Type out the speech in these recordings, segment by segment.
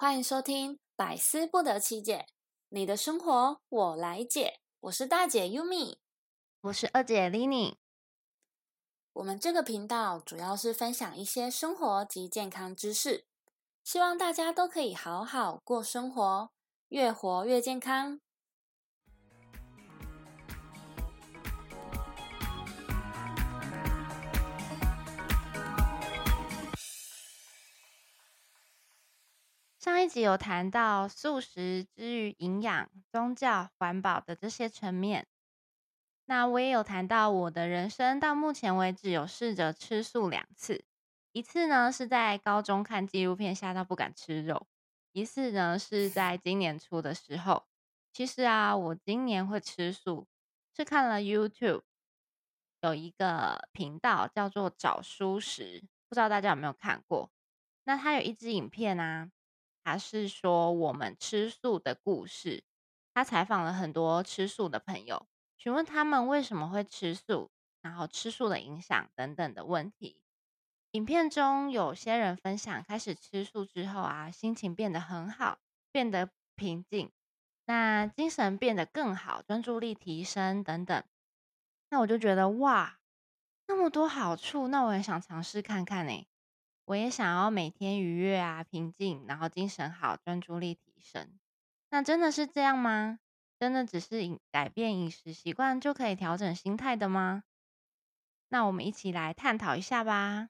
欢迎收听《百思不得其解》，你的生活我来解。我是大姐 Yumi，我是二姐 Lini。我们这个频道主要是分享一些生活及健康知识，希望大家都可以好好过生活，越活越健康。上一集有谈到素食之于营养、宗教、环保的这些层面，那我也有谈到我的人生到目前为止有试着吃素两次，一次呢是在高中看纪录片吓到不敢吃肉，一次呢是在今年初的时候。其实啊，我今年会吃素是看了 YouTube 有一个频道叫做找蔬食，不知道大家有没有看过？那它有一支影片啊。他是说我们吃素的故事。他采访了很多吃素的朋友，询问他们为什么会吃素，然后吃素的影响等等的问题。影片中有些人分享，开始吃素之后啊，心情变得很好，变得平静，那精神变得更好，专注力提升等等。那我就觉得哇，那么多好处，那我也想尝试看看呢。我也想要每天愉悦啊，平静，然后精神好，专注力提升。那真的是这样吗？真的只是饮改变饮食习惯就可以调整心态的吗？那我们一起来探讨一下吧。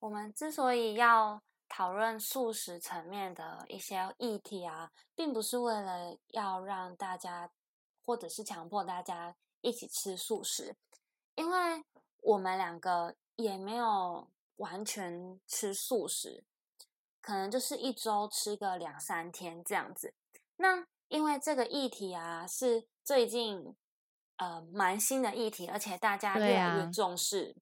我们之所以要讨论素食层面的一些议题啊，并不是为了要让大家，或者是强迫大家一起吃素食，因为我们两个也没有。完全吃素食，可能就是一周吃个两三天这样子。那因为这个议题啊，是最近呃蛮新的议题，而且大家越来越重视。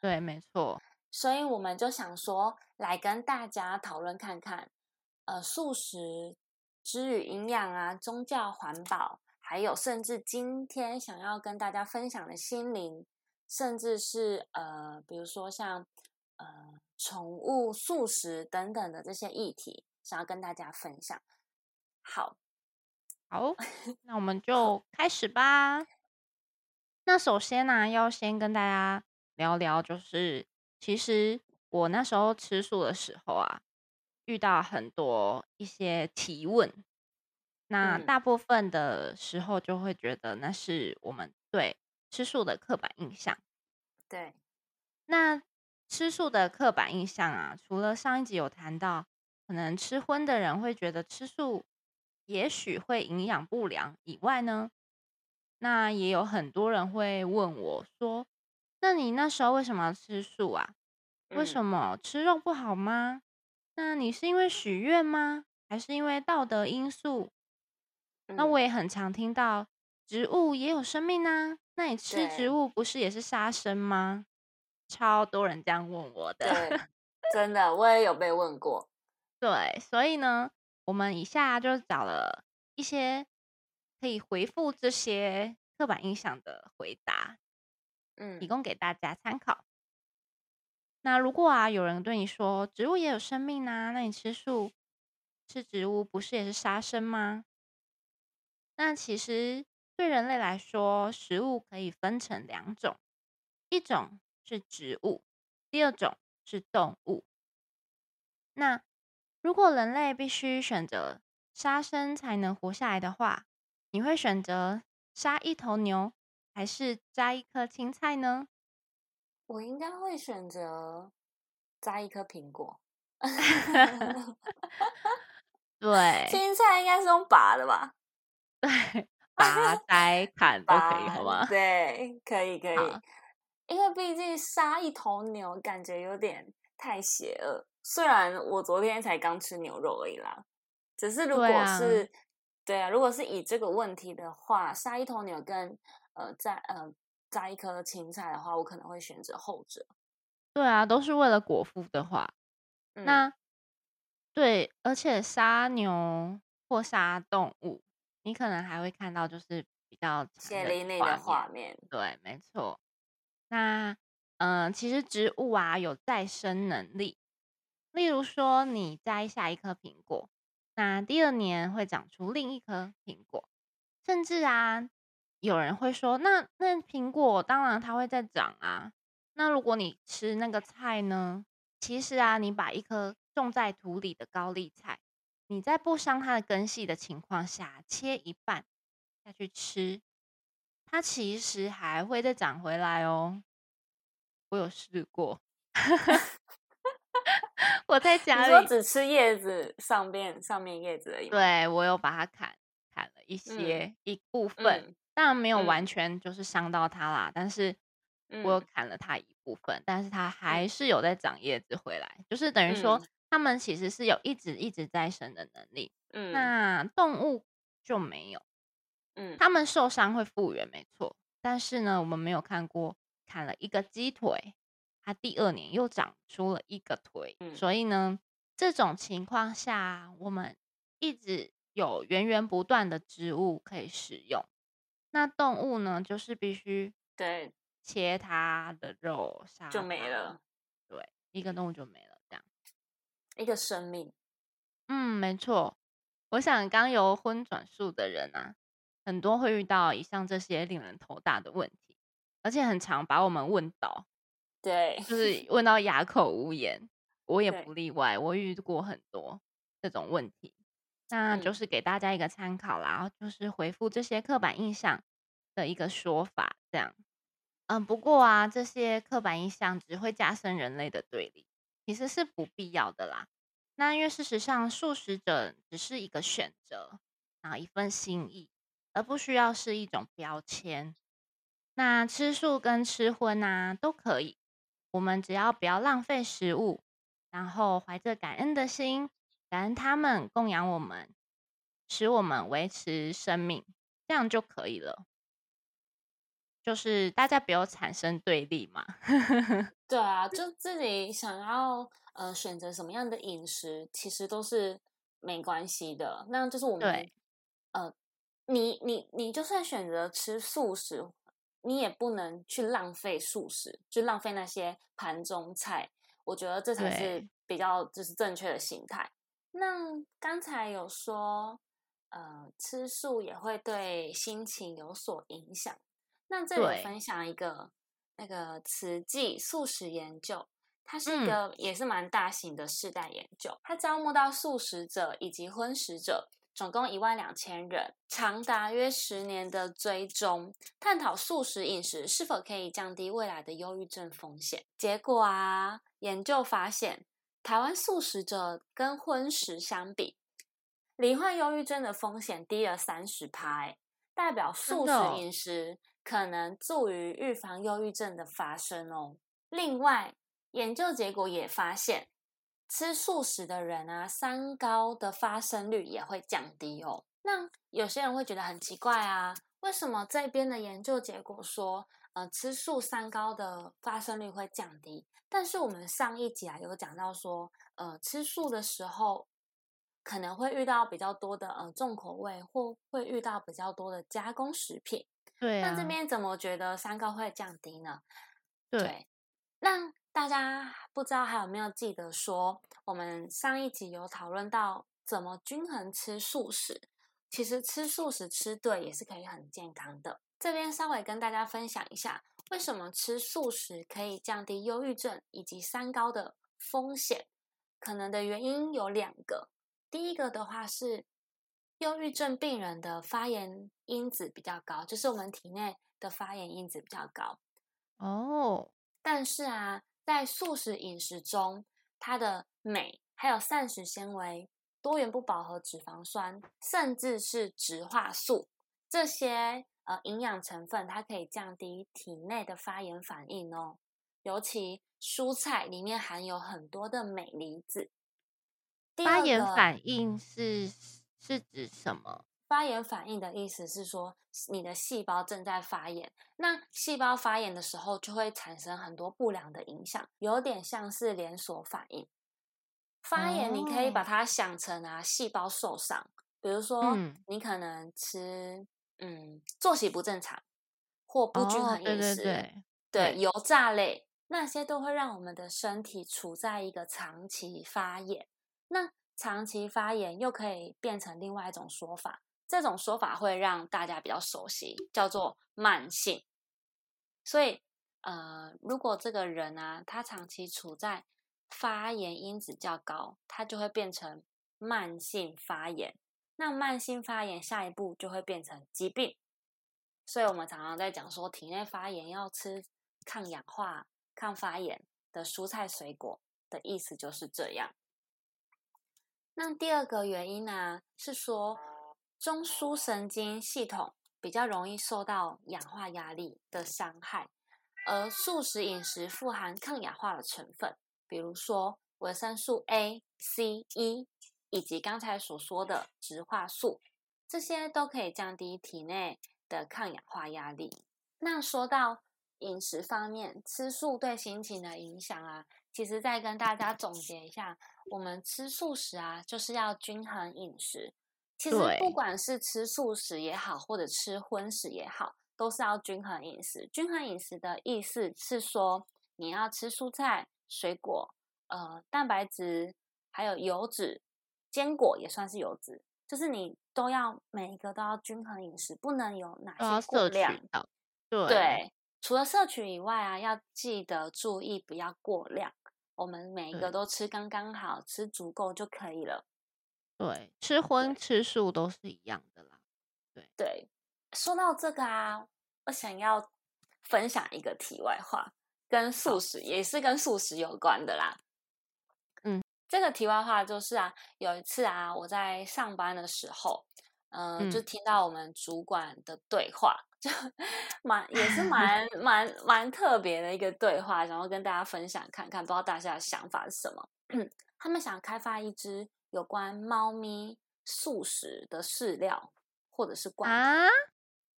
对，没错。所以我们就想说，来跟大家讨论看看，呃，素食之于营养啊、宗教、环保，还有甚至今天想要跟大家分享的心灵，甚至是呃，比如说像。呃，宠物素食等等的这些议题，想要跟大家分享。好，好，那我们就开始吧。那首先呢，要先跟大家聊聊，就是其实我那时候吃素的时候啊，遇到很多一些提问。那大部分的时候就会觉得那是我们对吃素的刻板印象。对，那。吃素的刻板印象啊，除了上一集有谈到，可能吃荤的人会觉得吃素也许会营养不良以外呢，那也有很多人会问我说：“那你那时候为什么要吃素啊？为什么吃肉不好吗？那你是因为许愿吗？还是因为道德因素？”那我也很常听到，植物也有生命呢，那你吃植物不是也是杀生吗？超多人这样问我的，真的，我也有被问过。对，所以呢，我们以下就找了一些可以回复这些刻板印象的回答，嗯，提供给大家参考。那如果啊，有人对你说植物也有生命啊，那你吃素吃植物不是也是杀生吗？那其实对人类来说，食物可以分成两种，一种。是植物，第二种是动物。那如果人类必须选择杀生才能活下来的话，你会选择杀一头牛，还是摘一颗青菜呢？我应该会选择摘一颗苹果。对，青菜应该是用拔的吧？对，拔、摘、砍都可以，好吗？对，可以，可以。因为毕竟杀一头牛，感觉有点太邪恶。虽然我昨天才刚吃牛肉而已啦，只是如果是对啊，如果是以这个问题的话，杀一头牛跟呃摘呃摘一颗青菜的话，我可能会选择后者。对啊，都是为了果腹的话，那对，而且杀牛或杀动物，你可能还会看到就是比较血淋淋的画面。对，没错。那，嗯，其实植物啊有再生能力，例如说，你摘下一颗苹果，那第二年会长出另一颗苹果，甚至啊，有人会说，那那苹果当然它会再长啊。那如果你吃那个菜呢？其实啊，你把一颗种在土里的高丽菜，你在不伤它的根系的情况下，切一半下去吃，它其实还会再长回来哦。我有试过。我在家里，说只吃叶子上面上面叶子而已。对，我有把它砍砍了一些一部分，当然没有完全就是伤到它啦。但是我有砍了它一部分，但是它还是有在长叶子回来，就是等于说它们其实是有一直一直在生的能力。嗯，那动物就没有。嗯，它们受伤会复原，没错。但是呢，我们没有看过砍了一个鸡腿。它第二年又长出了一个腿，所以呢，这种情况下，我们一直有源源不断的植物可以使用。那动物呢，就是必须对切它的肉，杀就没了。对，一个动物就没了，这样一个生命。嗯，没错。我想刚由荤转素的人啊，很多会遇到以上这些令人头大的问题，而且很常把我们问倒。对，就是问到哑口无言，我也不例外。我遇过很多这种问题，那就是给大家一个参考啦，然后就是回复这些刻板印象的一个说法，这样。嗯，不过啊，这些刻板印象只会加深人类的对立，其实是不必要的啦。那因为事实上，素食者只是一个选择，然后一份心意，而不需要是一种标签。那吃素跟吃荤啊，都可以。我们只要不要浪费食物，然后怀着感恩的心，感恩他们供养我们，使我们维持生命，这样就可以了。就是大家不要产生对立嘛。对啊，就自己想要呃选择什么样的饮食，其实都是没关系的。那就是我们呃，你你你就算选择吃素食。你也不能去浪费素食，就浪费那些盘中菜。我觉得这才是比较就是正确的心态。那刚才有说，呃，吃素也会对心情有所影响。那这里分享一个那个慈济素食研究，它是一个也是蛮大型的世代研究，它招募到素食者以及荤食者。总共一万两千人，长达约十年的追踪，探讨素食饮食是否可以降低未来的忧郁症风险。结果啊，研究发现，台湾素食者跟荤食相比，罹患忧郁症的风险低了三十趴，代表素食饮食可能助于预防忧郁症的发生哦。另外，研究结果也发现。吃素食的人啊，三高的发生率也会降低哦。那有些人会觉得很奇怪啊，为什么这边的研究结果说，呃，吃素三高的发生率会降低？但是我们上一集啊有讲到说，呃，吃素的时候可能会遇到比较多的呃重口味，或会遇到比较多的加工食品。对，那这边怎么觉得三高会降低呢？对，那。大家不知道还有没有记得说，我们上一集有讨论到怎么均衡吃素食。其实吃素食吃对也是可以很健康的。这边稍微跟大家分享一下，为什么吃素食可以降低忧郁症以及三高的风险。可能的原因有两个。第一个的话是，忧郁症病人的发炎因子比较高，就是我们体内的发炎因子比较高。哦，但是啊。在素食饮食中，它的镁、还有膳食纤维、多元不饱和脂肪酸，甚至是植化素这些呃营养成分，它可以降低体内的发炎反应哦。尤其蔬菜里面含有很多的镁离子。发炎反应是是指什么？发炎反应的意思是说，你的细胞正在发炎。那细胞发炎的时候，就会产生很多不良的影响，有点像是连锁反应。发炎你可以把它想成啊，细胞受伤。比如说，你可能吃嗯作息不正常或不均衡饮食，对对对，对油炸类那些都会让我们的身体处在一个长期发炎。那长期发炎又可以变成另外一种说法，这种说法会让大家比较熟悉，叫做慢性。所以，呃，如果这个人啊，他长期处在发炎因子较高，他就会变成慢性发炎。那慢性发炎下一步就会变成疾病。所以我们常常在讲说，体内发炎要吃抗氧化、抗发炎的蔬菜水果的意思就是这样。那第二个原因呢，是说中枢神经系统。比较容易受到氧化压力的伤害，而素食饮食富含抗氧化的成分，比如说维生素 A、C、E，以及刚才所说的植化素，这些都可以降低体内的抗氧化压力。那说到饮食方面，吃素对心情的影响啊，其实再跟大家总结一下，我们吃素食啊，就是要均衡饮食。其实不管是吃素食也好，或者吃荤食也好，都是要均衡饮食。均衡饮食的意思是说，你要吃蔬菜、水果，呃，蛋白质，还有油脂，坚果也算是油脂，就是你都要每一个都要均衡饮食，不能有哪些过量。对，除了摄取以外啊，要记得注意不要过量。我们每一个都吃刚刚好，吃足够就可以了。对，吃荤吃素都是一样的啦。对对，说到这个啊，我想要分享一个题外话，跟素食也是跟素食有关的啦。嗯，这个题外话就是啊，有一次啊，我在上班的时候，嗯，就听到我们主管的对话，就蛮也是 蛮蛮蛮特别的一个对话，然后跟大家分享看看，不知道大家的想法是什么？他们想开发一支。有关猫咪素食的饲料或者是罐啊，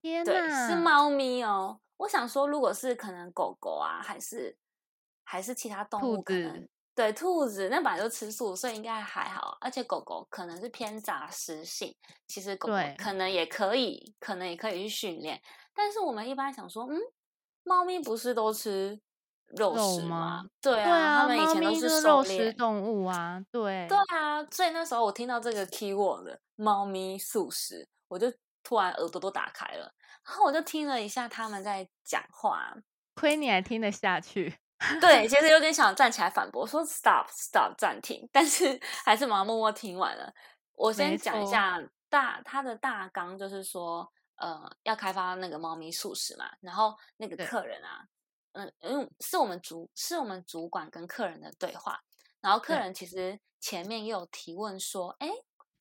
天对，是猫咪哦。我想说，如果是可能狗狗啊，还是还是其他动物，可能对兔子那本来就吃素，所以应该还好。而且狗狗可能是偏杂食性，其实狗狗可能也可以，可能也可以去训练。但是我们一般想说，嗯，猫咪不是都吃？肉食吗？对啊，他们以前都是肉食动物啊。对对啊，所以那时候我听到这个 keyword“ 猫咪素食”，我就突然耳朵都打开了，然后我就听了一下他们在讲话。亏你还听得下去？对，其实有点 想站起来反驳，说 “stop stop” 暂停，但是 还是忙默默听完了。我先讲一下大它的大纲，就是说，呃，要开发那个猫咪素食嘛，然后那个客人啊。嗯，嗯，是我们主是我们主管跟客人的对话，然后客人其实前面也有提问说，哎，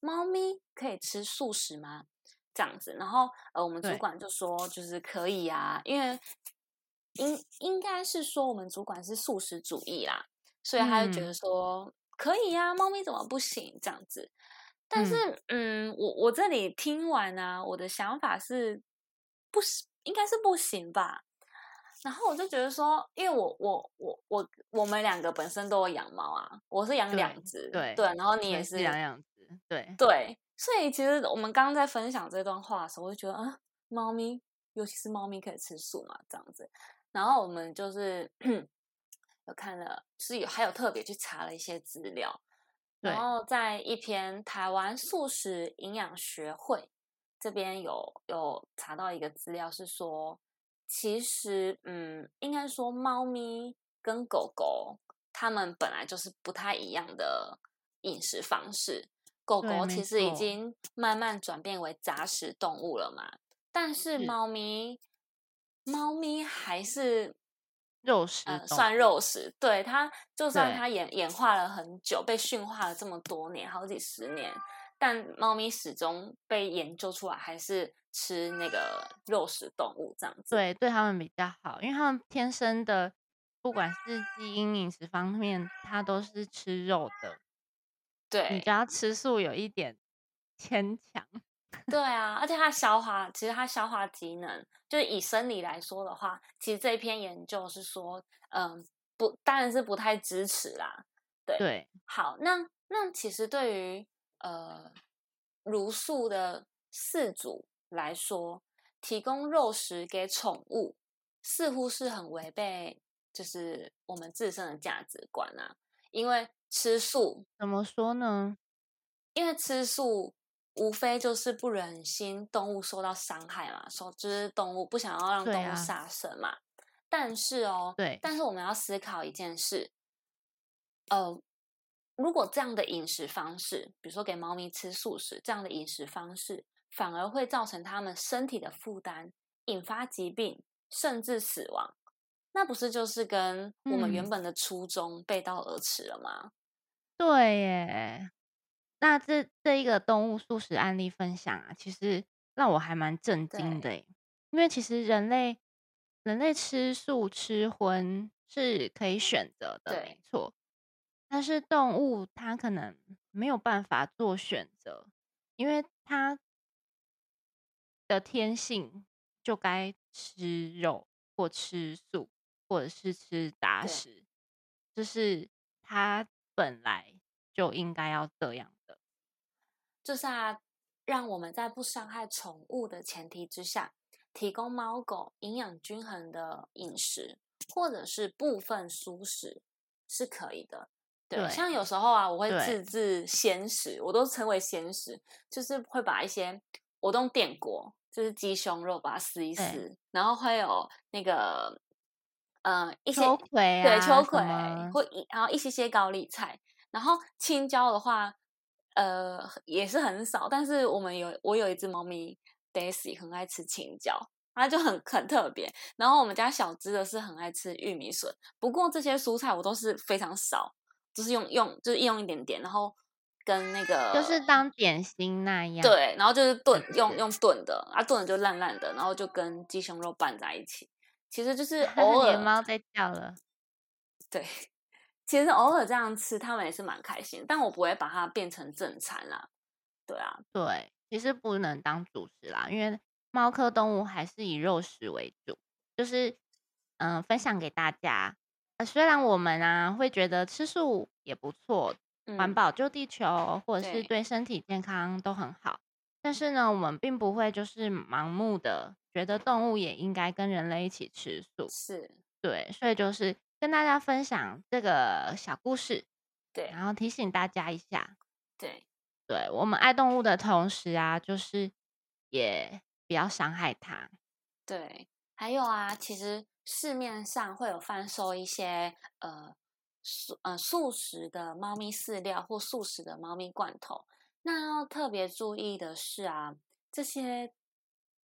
猫咪可以吃素食吗？这样子，然后呃，我们主管就说就是可以啊，因为应应该是说我们主管是素食主义啦，所以他就觉得说可以呀，猫咪怎么不行？这样子，但是嗯，我我这里听完呢，我的想法是不行，应该是不行吧。然后我就觉得说，因为我我我我我们两个本身都有养猫啊，我是养两只，对对，然后你也是养两只，对对，所以其实我们刚刚在分享这段话的时候，我就觉得啊，猫咪，尤其是猫咪可以吃素嘛，这样子。然后我们就是有看了，是有还有特别去查了一些资料，然后在一篇台湾素食营养学会这边有有查到一个资料，是说。其实，嗯，应该说，猫咪跟狗狗，它们本来就是不太一样的饮食方式。狗狗其实已经慢慢转变为杂食动物了嘛，但是猫咪，猫咪还是肉食，算肉食。对它，就算它演演化了很久，被驯化了这么多年，好几十年。但猫咪始终被研究出来，还是吃那个肉食动物这样子。对，对他们比较好，因为他们天生的，不管是基因、饮食方面，它都是吃肉的。对，你只要吃素，有一点牵强。对啊，而且它消化，其实它消化机能，就是以生理来说的话，其实这一篇研究是说，嗯，不，当然是不太支持啦。对对，好，那那其实对于。呃，如素的饲主来说，提供肉食给宠物似乎是很违背就是我们自身的价值观啊。因为吃素怎么说呢？因为吃素无非就是不忍心动物受到伤害嘛，说就是动物不想要让动物杀生嘛。但是哦，对，但是我们要思考一件事，呃，如果这样的饮食方式，比如说给猫咪吃素食这样的饮食方式，反而会造成它们身体的负担，引发疾病，甚至死亡，那不是就是跟我们原本的初衷背道而驰了吗？对耶，那这这一个动物素食案例分享啊，其实让我还蛮震惊的，因为其实人类。人类吃素吃荤是可以选择的，没错。但是动物它可能没有办法做选择，因为它的天性就该吃肉或吃素，或者是吃杂食，就是它本来就应该要这样的。就是啊，让我们在不伤害宠物的前提之下。提供猫狗营养均衡的饮食，或者是部分蔬食是可以的。对，像有时候啊，我会自制鲜食，我都称为鲜食，就是会把一些我用电锅，就是鸡胸肉把它撕一撕，然后会有那个呃一些秋葵，对秋葵，或然后一些些高丽菜，然后青椒的话，呃也是很少，但是我们有我有一只猫咪。Daisy 很爱吃青椒，它就很很特别。然后我们家小只的是很爱吃玉米笋。不过这些蔬菜我都是非常少，就是用用就是用一点点，然后跟那个就是当点心那样。对，然后就是炖，用用炖的，啊炖的就烂烂的，然后就跟鸡胸肉拌在一起。其实就是 偶尔猫在叫了。对，其实偶尔这样吃，他们也是蛮开心。但我不会把它变成正餐啦。对啊，对。其实不能当主食啦，因为猫科动物还是以肉食为主。就是嗯，分享给大家。呃，虽然我们啊会觉得吃素也不错，环保救地球，或者是对身体健康都很好，但是呢，我们并不会就是盲目的觉得动物也应该跟人类一起吃素。是，对，所以就是跟大家分享这个小故事，对，然后提醒大家一下，对。对我们爱动物的同时啊，就是也不要伤害它。对，还有啊，其实市面上会有贩售一些呃素呃素食的猫咪饲料或素食的猫咪罐头。那要特别注意的是啊，这些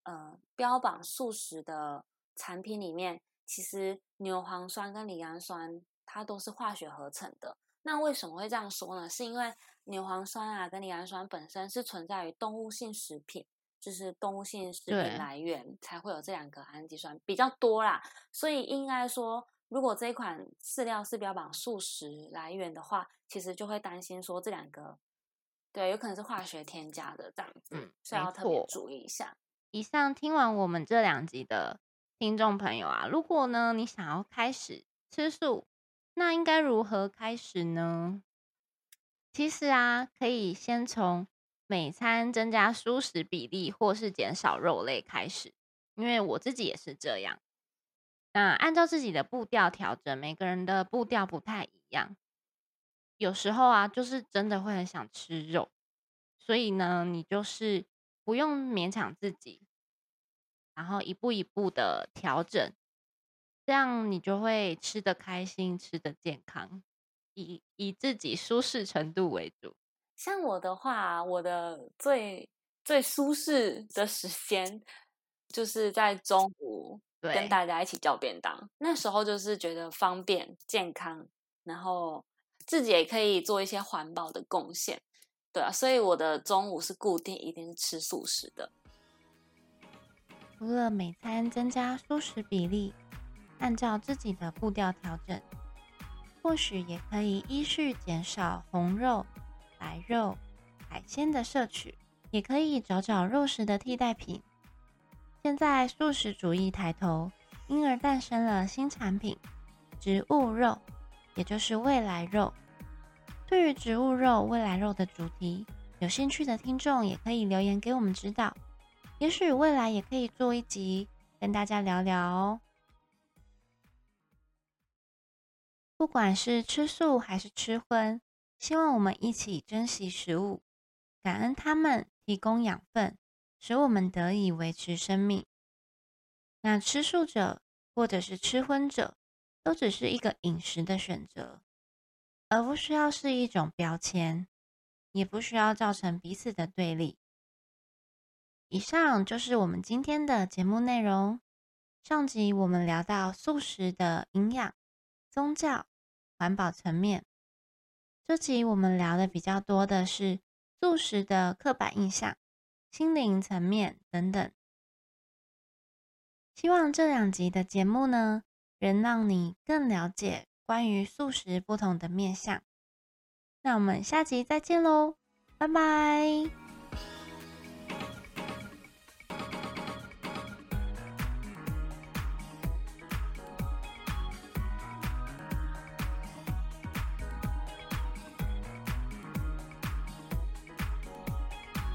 呃标榜素食的产品里面，其实牛磺酸跟赖氨酸它都是化学合成的。那为什么会这样说呢？是因为牛磺酸啊跟赖氨酸本身是存在于动物性食品，就是动物性食品来源才会有这两个氨基酸比较多啦。所以应该说，如果这一款饲料是标榜素食来源的话，其实就会担心说这两个对有可能是化学添加的这样子，所以要特别注意一下。以上听完我们这两集的听众朋友啊，如果呢你想要开始吃素。那应该如何开始呢？其实啊，可以先从每餐增加蔬食比例，或是减少肉类开始。因为我自己也是这样。那按照自己的步调调整，每个人的步调不太一样。有时候啊，就是真的会很想吃肉，所以呢，你就是不用勉强自己，然后一步一步的调整。这样你就会吃的开心，吃的健康，以以自己舒适程度为主。像我的话，我的最最舒适的时间就是在中午跟大家一起叫便当，那时候就是觉得方便、健康，然后自己也可以做一些环保的贡献，对啊，所以我的中午是固定一定是吃素食的。除了每餐增加素食比例。按照自己的步调调整，或许也可以依序减少红肉、白肉、海鲜的摄取，也可以找找肉食的替代品。现在素食主义抬头，因而诞生了新产品——植物肉，也就是未来肉。对于植物肉、未来肉的主题，有兴趣的听众也可以留言给我们指导，也许未来也可以做一集跟大家聊聊哦。不管是吃素还是吃荤，希望我们一起珍惜食物，感恩它们提供养分，使我们得以维持生命。那吃素者或者是吃荤者，都只是一个饮食的选择，而不需要是一种标签，也不需要造成彼此的对立。以上就是我们今天的节目内容。上集我们聊到素食的营养、宗教、环保层面，这集我们聊的比较多的是素食的刻板印象、心灵层面等等。希望这两集的节目呢，能让你更了解关于素食不同的面相。那我们下集再见喽，拜拜。